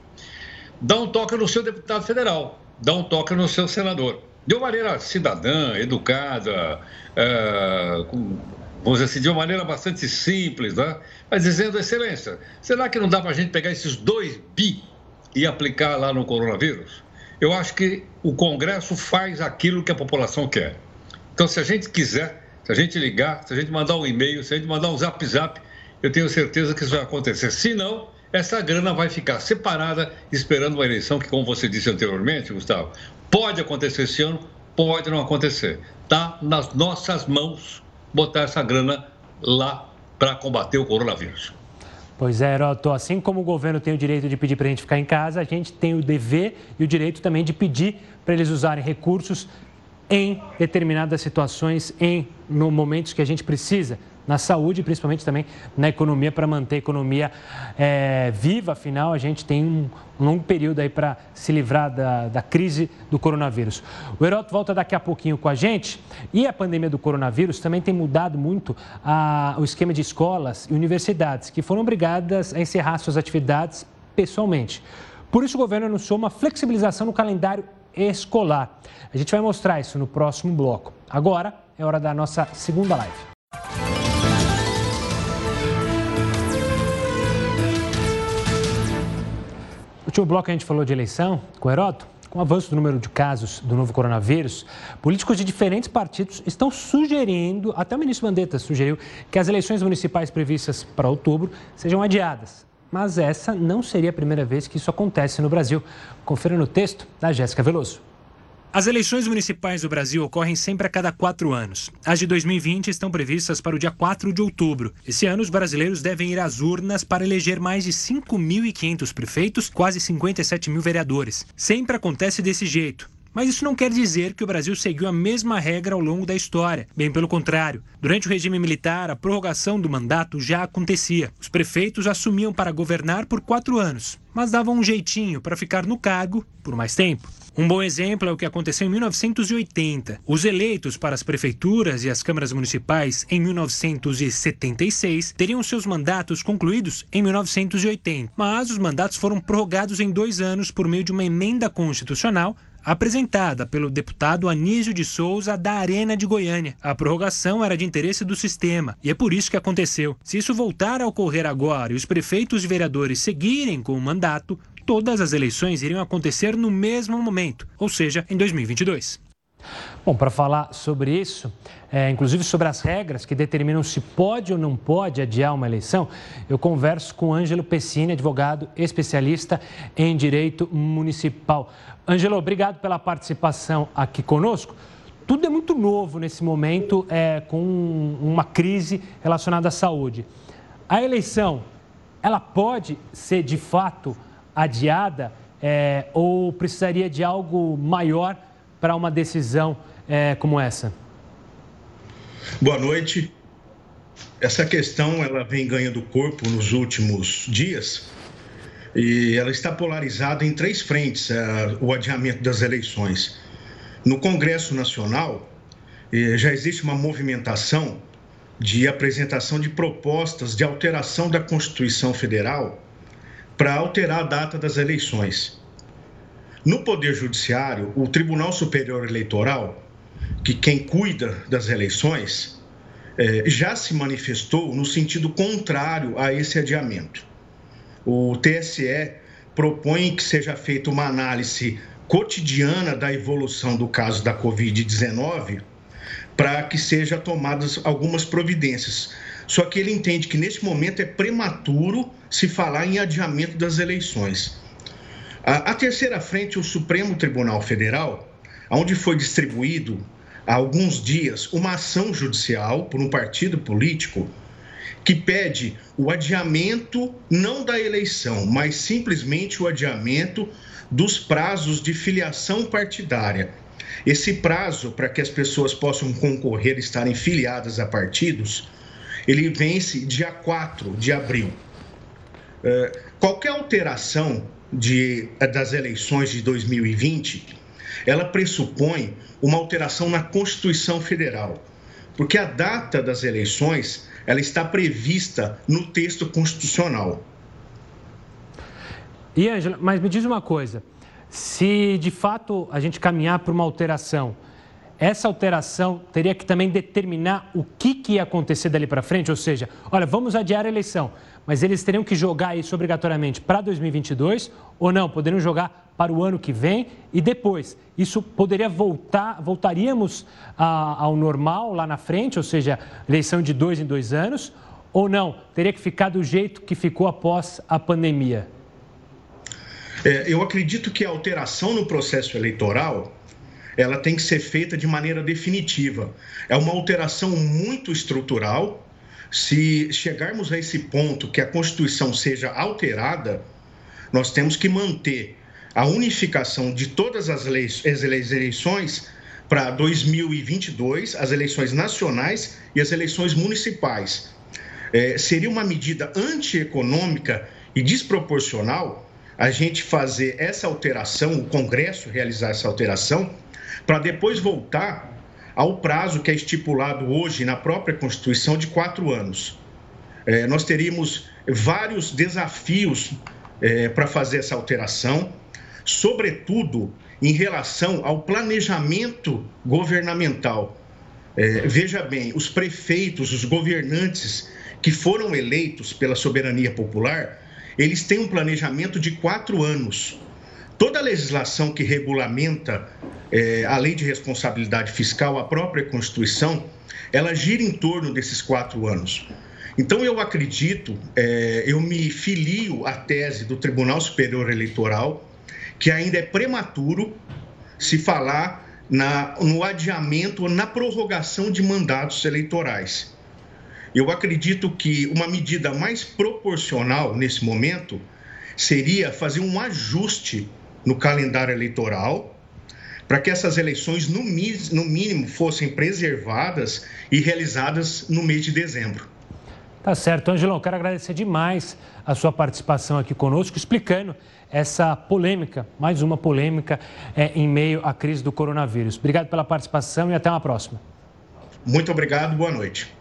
dar um toque no seu deputado federal, dar um toque no seu senador. De uma maneira cidadã, educada, é, com, vamos dizer assim, de uma maneira bastante simples, né? mas dizendo, excelência, será que não dá para a gente pegar esses dois bi e aplicar lá no coronavírus? Eu acho que o Congresso faz aquilo que a população quer. Então, se a gente quiser, se a gente ligar, se a gente mandar um e-mail, se a gente mandar um zap zap, eu tenho certeza que isso vai acontecer. Se não, essa grana vai ficar separada, esperando uma eleição que, como você disse anteriormente, Gustavo, pode acontecer esse ano, pode não acontecer. Está nas nossas mãos botar essa grana lá para combater o coronavírus. Pois é, Heroto, assim como o governo tem o direito de pedir para a gente ficar em casa, a gente tem o dever e o direito também de pedir para eles usarem recursos em determinadas situações, em no momentos que a gente precisa, na saúde, principalmente também na economia, para manter a economia é, viva. Afinal, a gente tem um, um longo período aí para se livrar da, da crise do coronavírus. O Heroto volta daqui a pouquinho com a gente. E a pandemia do coronavírus também tem mudado muito a, o esquema de escolas e universidades, que foram obrigadas a encerrar suas atividades pessoalmente. Por isso, o governo anunciou uma flexibilização no calendário escolar. A gente vai mostrar isso no próximo bloco. Agora é hora da nossa segunda live. No último bloco a gente falou de eleição com Heroto. Com o avanço do número de casos do novo coronavírus, políticos de diferentes partidos estão sugerindo, até o ministro Mandetta sugeriu, que as eleições municipais previstas para outubro sejam adiadas. Mas essa não seria a primeira vez que isso acontece no Brasil. Confira no texto da Jéssica Veloso. As eleições municipais do Brasil ocorrem sempre a cada quatro anos. As de 2020 estão previstas para o dia 4 de outubro. Esse ano, os brasileiros devem ir às urnas para eleger mais de 5.500 prefeitos, quase 57 mil vereadores. Sempre acontece desse jeito. Mas isso não quer dizer que o Brasil seguiu a mesma regra ao longo da história. Bem pelo contrário. Durante o regime militar, a prorrogação do mandato já acontecia. Os prefeitos assumiam para governar por quatro anos, mas davam um jeitinho para ficar no cargo por mais tempo. Um bom exemplo é o que aconteceu em 1980. Os eleitos para as prefeituras e as câmaras municipais em 1976 teriam seus mandatos concluídos em 1980, mas os mandatos foram prorrogados em dois anos por meio de uma emenda constitucional apresentada pelo deputado Anísio de Souza da Arena de Goiânia. A prorrogação era de interesse do sistema e é por isso que aconteceu. Se isso voltar a ocorrer agora e os prefeitos e vereadores seguirem com o mandato, todas as eleições iriam acontecer no mesmo momento, ou seja, em 2022. Bom, para falar sobre isso, é, inclusive sobre as regras que determinam se pode ou não pode adiar uma eleição, eu converso com Ângelo Pessini, advogado especialista em direito municipal. Ângelo, obrigado pela participação aqui conosco. Tudo é muito novo nesse momento, é, com uma crise relacionada à saúde. A eleição, ela pode ser de fato adiada é, ou precisaria de algo maior para uma decisão é, como essa? Boa noite. Essa questão ela vem ganhando corpo nos últimos dias e ela está polarizada em três frentes, é, o adiamento das eleições. No Congresso Nacional, já existe uma movimentação de apresentação de propostas de alteração da Constituição Federal para alterar a data das eleições. No Poder Judiciário, o Tribunal Superior Eleitoral, que quem cuida das eleições, já se manifestou no sentido contrário a esse adiamento o TSE propõe que seja feita uma análise cotidiana da evolução do caso da Covid-19 para que sejam tomadas algumas providências. Só que ele entende que neste momento é prematuro se falar em adiamento das eleições. A, a terceira frente, o Supremo Tribunal Federal, onde foi distribuído há alguns dias uma ação judicial por um partido político que pede o adiamento não da eleição, mas simplesmente o adiamento dos prazos de filiação partidária. Esse prazo para que as pessoas possam concorrer e estarem filiadas a partidos, ele vence dia 4 de abril. É, qualquer alteração de, das eleições de 2020, ela pressupõe uma alteração na Constituição Federal, porque a data das eleições ela está prevista no texto constitucional. E, Angela, mas me diz uma coisa: se de fato a gente caminhar para uma alteração, essa alteração teria que também determinar o que, que ia acontecer dali para frente? Ou seja, olha, vamos adiar a eleição, mas eles teriam que jogar isso obrigatoriamente para 2022 ou não? Poderiam jogar para o ano que vem e depois? Isso poderia voltar, voltaríamos a, ao normal lá na frente, ou seja, eleição de dois em dois anos, ou não? Teria que ficar do jeito que ficou após a pandemia? É, eu acredito que a alteração no processo eleitoral ela tem que ser feita de maneira definitiva. É uma alteração muito estrutural se chegarmos a esse ponto que a Constituição seja alterada, nós temos que manter a unificação de todas as, leis, as eleições para 2022, as eleições nacionais e as eleições municipais. É, seria uma medida antieconômica e desproporcional a gente fazer essa alteração, o Congresso realizar essa alteração, para depois voltar ao prazo que é estipulado hoje na própria Constituição de quatro anos. É, nós teríamos vários desafios é, para fazer essa alteração, sobretudo em relação ao planejamento governamental. É, veja bem, os prefeitos, os governantes que foram eleitos pela soberania popular, eles têm um planejamento de quatro anos. Toda a legislação que regulamenta é, a lei de responsabilidade fiscal, a própria Constituição, ela gira em torno desses quatro anos. Então, eu acredito, é, eu me filio à tese do Tribunal Superior Eleitoral, que ainda é prematuro se falar na, no adiamento ou na prorrogação de mandatos eleitorais. Eu acredito que uma medida mais proporcional nesse momento seria fazer um ajuste no calendário eleitoral para que essas eleições, no, no mínimo, fossem preservadas e realizadas no mês de dezembro. Tá certo. Angelão, quero agradecer demais a sua participação aqui conosco, explicando essa polêmica, mais uma polêmica é, em meio à crise do coronavírus. Obrigado pela participação e até uma próxima. Muito obrigado, boa noite.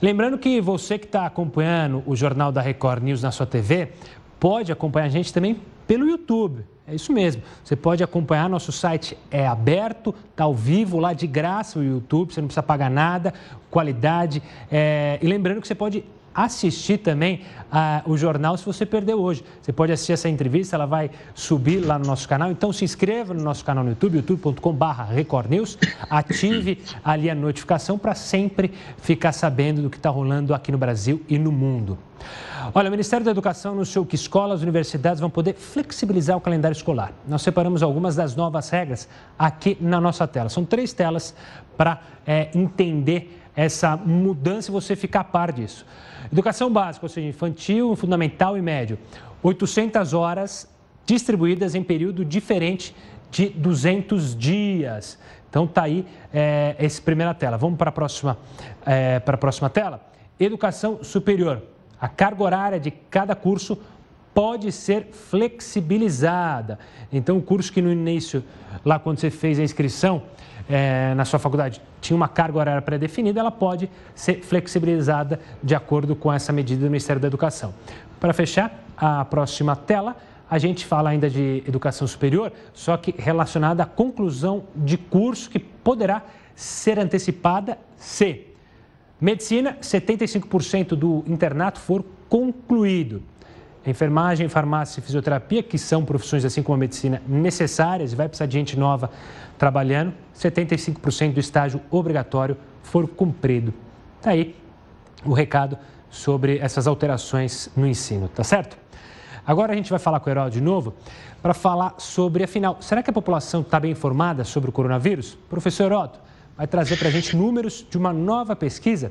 Lembrando que você que está acompanhando o Jornal da Record News na sua TV, pode acompanhar a gente também pelo YouTube. É isso mesmo. Você pode acompanhar, nosso site é aberto, está ao vivo lá de graça o YouTube, você não precisa pagar nada, qualidade. É... E lembrando que você pode assistir também uh, o jornal se você perdeu hoje. Você pode assistir essa entrevista, ela vai subir lá no nosso canal. Então se inscreva no nosso canal no YouTube, youtube.com.br recordnews. Ative ali a notificação para sempre ficar sabendo do que está rolando aqui no Brasil e no mundo. Olha, o Ministério da Educação anunciou que escolas e universidades vão poder flexibilizar o calendário escolar. Nós separamos algumas das novas regras aqui na nossa tela. São três telas para é, entender essa mudança e você ficar a par disso. Educação básica, ou seja, infantil, fundamental e médio. 800 horas distribuídas em período diferente de 200 dias. Então, está aí é, essa primeira tela. Vamos para a próxima, é, para a próxima tela? Educação superior. A carga horária de cada curso pode ser flexibilizada. Então, o curso que no início, lá quando você fez a inscrição, é, na sua faculdade tinha uma carga horária pré-definida, ela pode ser flexibilizada de acordo com essa medida do Ministério da Educação. Para fechar, a próxima tela, a gente fala ainda de educação superior, só que relacionada à conclusão de curso que poderá ser antecipada se medicina, 75% do internato for concluído. Enfermagem, farmácia e fisioterapia, que são profissões assim como a medicina necessárias, vai precisar de gente nova trabalhando, 75% do estágio obrigatório for cumprido. Está aí o recado sobre essas alterações no ensino, tá certo? Agora a gente vai falar com o Herói de novo para falar sobre, afinal, será que a população está bem informada sobre o coronavírus? Professor Heródoto, vai trazer para a gente números de uma nova pesquisa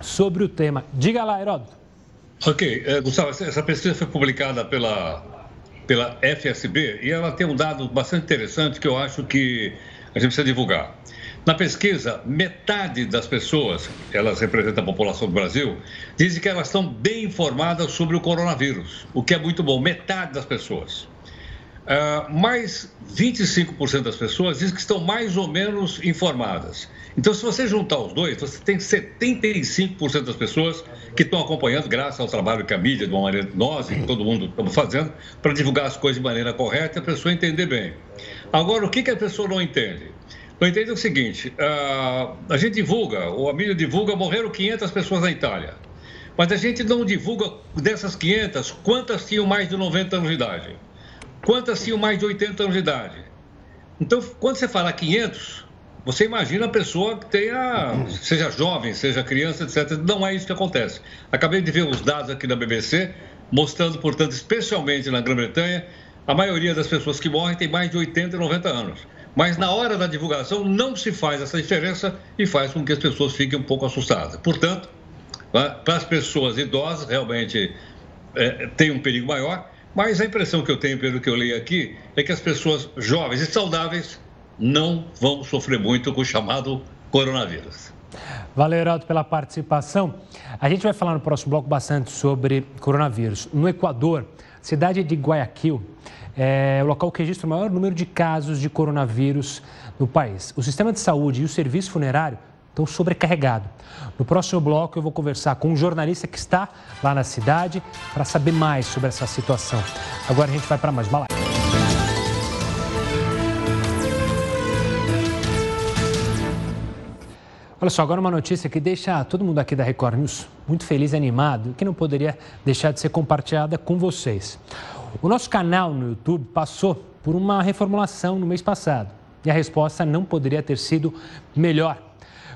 sobre o tema. Diga lá, Heródoto. Ok, é, Gustavo, essa pesquisa foi publicada pela, pela FSB e ela tem um dado bastante interessante que eu acho que a gente precisa divulgar. Na pesquisa, metade das pessoas, elas representam a população do Brasil, dizem que elas estão bem informadas sobre o coronavírus, o que é muito bom, metade das pessoas. Uh, mais 25% das pessoas dizem que estão mais ou menos informadas. Então, se você juntar os dois, você tem 75% das pessoas que estão acompanhando, graças ao trabalho que a mídia, de uma maneira, nós e todo mundo estamos fazendo, para divulgar as coisas de maneira correta e a pessoa entender bem. Agora, o que, que a pessoa não entende? Eu entendo o seguinte: uh, a gente divulga, ou a mídia divulga, morreram 500 pessoas na Itália. Mas a gente não divulga dessas 500 quantas tinham mais de 90 anos de idade, quantas tinham mais de 80 anos de idade. Então, quando você fala 500, você imagina a pessoa que tenha, seja jovem, seja criança, etc. Não é isso que acontece. Acabei de ver os dados aqui da BBC, mostrando, portanto, especialmente na Grã-Bretanha, a maioria das pessoas que morrem tem mais de 80 e 90 anos. Mas na hora da divulgação não se faz essa diferença e faz com que as pessoas fiquem um pouco assustadas. Portanto, né, para as pessoas idosas, realmente é, tem um perigo maior, mas a impressão que eu tenho, pelo que eu leio aqui, é que as pessoas jovens e saudáveis não vão sofrer muito com o chamado coronavírus. Valeu, Heraldo, pela participação. A gente vai falar no próximo bloco bastante sobre coronavírus. No Equador, cidade de Guayaquil, é o local que registra o maior número de casos de coronavírus no país. O sistema de saúde e o serviço funerário estão sobrecarregados. No próximo bloco, eu vou conversar com um jornalista que está lá na cidade para saber mais sobre essa situação. Agora a gente vai para mais uma live. Olha só, agora uma notícia que deixa todo mundo aqui da Record News muito feliz e animado, que não poderia deixar de ser compartilhada com vocês. O nosso canal no YouTube passou por uma reformulação no mês passado e a resposta não poderia ter sido melhor.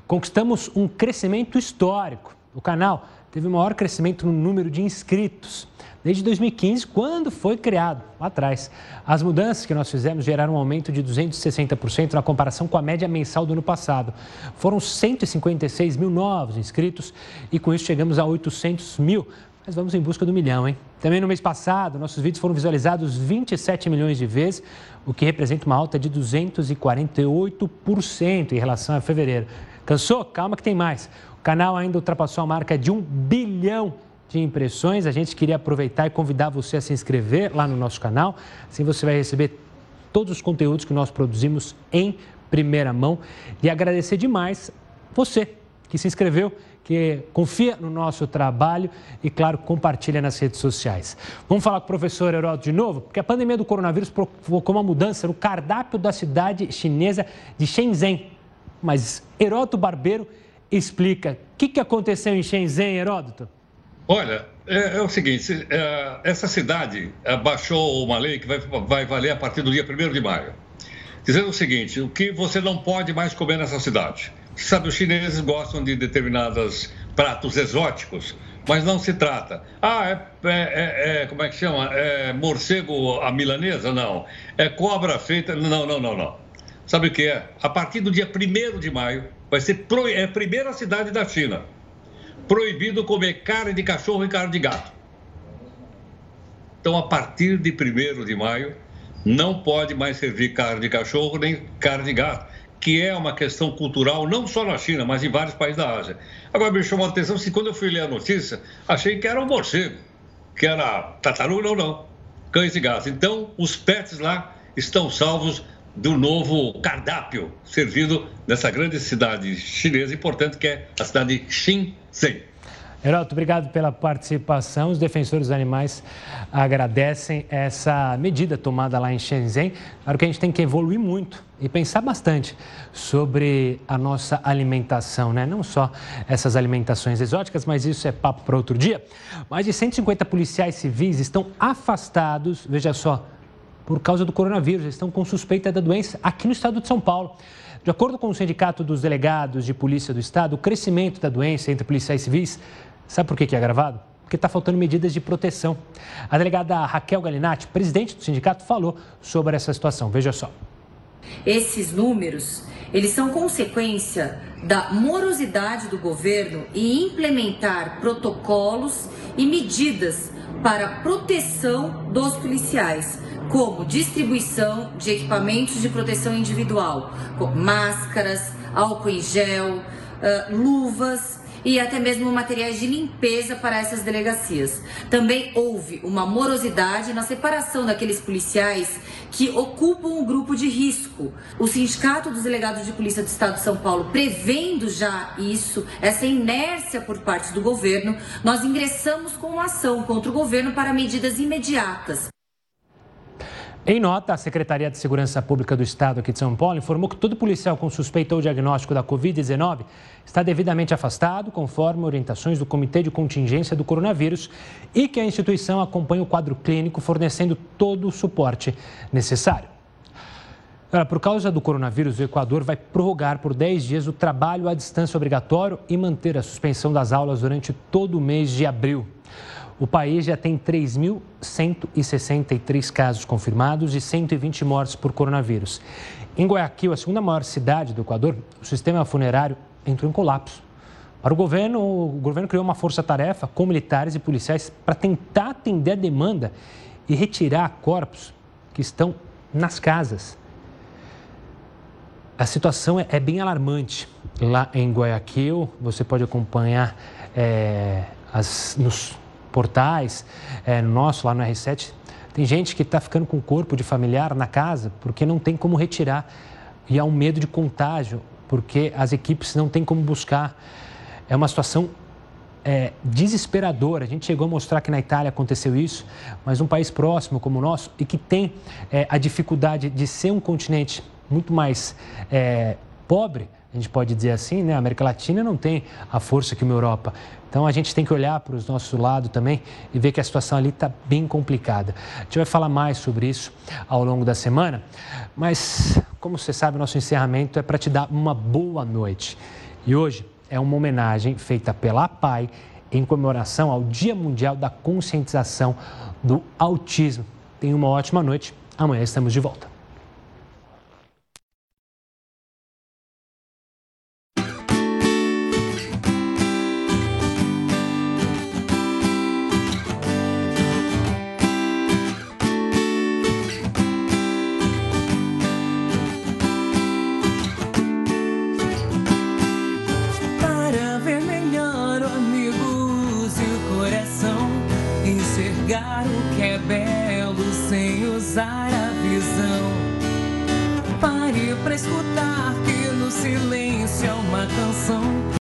Conquistamos um crescimento histórico. O canal teve o maior crescimento no número de inscritos desde 2015, quando foi criado, lá atrás. As mudanças que nós fizemos geraram um aumento de 260% na comparação com a média mensal do ano passado. Foram 156 mil novos inscritos e com isso chegamos a 800 mil. Mas vamos em busca do milhão, hein? Também no mês passado, nossos vídeos foram visualizados 27 milhões de vezes, o que representa uma alta de 248% em relação a fevereiro. Cansou? Calma que tem mais. O canal ainda ultrapassou a marca de um bilhão de impressões. A gente queria aproveitar e convidar você a se inscrever lá no nosso canal. Assim você vai receber todos os conteúdos que nós produzimos em primeira mão. E agradecer demais você que se inscreveu, que confia no nosso trabalho e, claro, compartilha nas redes sociais. Vamos falar com o professor Heródoto de novo, porque a pandemia do coronavírus provocou uma mudança no cardápio da cidade chinesa de Shenzhen. Mas Heródoto Barbeiro explica o que aconteceu em Shenzhen, Heródoto. Olha, é, é o seguinte: é, essa cidade baixou uma lei que vai, vai valer a partir do dia 1 de maio, dizendo o seguinte: o que você não pode mais comer nessa cidade. Sabe, os chineses gostam de determinados pratos exóticos, mas não se trata. Ah, é, é, é, é como é que chama? É morcego a milanesa? Não. É cobra feita. Não, não, não, não. Sabe o que é? A partir do dia 1 de maio, vai ser pro... é a primeira cidade da China proibido comer carne de cachorro e carne de gato. Então, a partir de 1 de maio, não pode mais servir carne de cachorro nem carne de gato, que é uma questão cultural não só na China, mas em vários países da Ásia. Agora, me chamou a atenção, se quando eu fui ler a notícia, achei que era um morcego, que era tartaruga, não, não, cães e gatos. Então, os pets lá estão salvos do novo cardápio servido nessa grande cidade chinesa importante que é a cidade de Shenzhen. Heroto, obrigado pela participação. Os defensores dos animais agradecem essa medida tomada lá em Shenzhen. Claro que a gente tem que evoluir muito e pensar bastante sobre a nossa alimentação, né? Não só essas alimentações exóticas, mas isso é papo para outro dia. Mais de 150 policiais civis estão afastados, veja só, por causa do coronavírus. Eles estão com suspeita da doença aqui no estado de São Paulo. De acordo com o Sindicato dos Delegados de Polícia do Estado, o crescimento da doença entre policiais civis, sabe por que, é agravado? Porque está faltando medidas de proteção. A delegada Raquel Galinatti, presidente do sindicato, falou sobre essa situação. Veja só. Esses números eles são consequência da morosidade do governo em implementar protocolos e medidas para proteção dos policiais, como distribuição de equipamentos de proteção individual, como máscaras, álcool em gel, uh, luvas e até mesmo materiais de limpeza para essas delegacias. Também houve uma morosidade na separação daqueles policiais que ocupam o um grupo de risco. O Sindicato dos Delegados de Polícia do Estado de São Paulo, prevendo já isso, essa inércia por parte do governo, nós ingressamos com uma ação contra o governo para medidas imediatas. Em nota, a Secretaria de Segurança Pública do Estado aqui de São Paulo informou que todo policial com suspeita ou diagnóstico da Covid-19 está devidamente afastado, conforme orientações do Comitê de Contingência do Coronavírus, e que a instituição acompanha o quadro clínico, fornecendo todo o suporte necessário. por causa do coronavírus, o Equador vai prorrogar por 10 dias o trabalho à distância obrigatório e manter a suspensão das aulas durante todo o mês de abril. O país já tem 3.163 casos confirmados e 120 mortes por coronavírus. Em Guayaquil, a segunda maior cidade do Equador, o sistema funerário entrou em colapso. Para o governo, o governo criou uma força-tarefa com militares e policiais para tentar atender a demanda e retirar corpos que estão nas casas. A situação é, é bem alarmante. Lá em Guayaquil, você pode acompanhar é, as, nos portais, é, nosso lá no R7, tem gente que está ficando com o corpo de familiar na casa porque não tem como retirar e há um medo de contágio porque as equipes não têm como buscar. É uma situação é, desesperadora. A gente chegou a mostrar que na Itália aconteceu isso, mas um país próximo como o nosso e que tem é, a dificuldade de ser um continente muito mais é, pobre, a gente pode dizer assim, né? A América Latina não tem a força que uma Europa. Então a gente tem que olhar para os nossos lados também e ver que a situação ali está bem complicada. A gente vai falar mais sobre isso ao longo da semana, mas como você sabe, nosso encerramento é para te dar uma boa noite. E hoje é uma homenagem feita pela APAI em comemoração ao Dia Mundial da Conscientização do Autismo. Tenha uma ótima noite. Amanhã estamos de volta.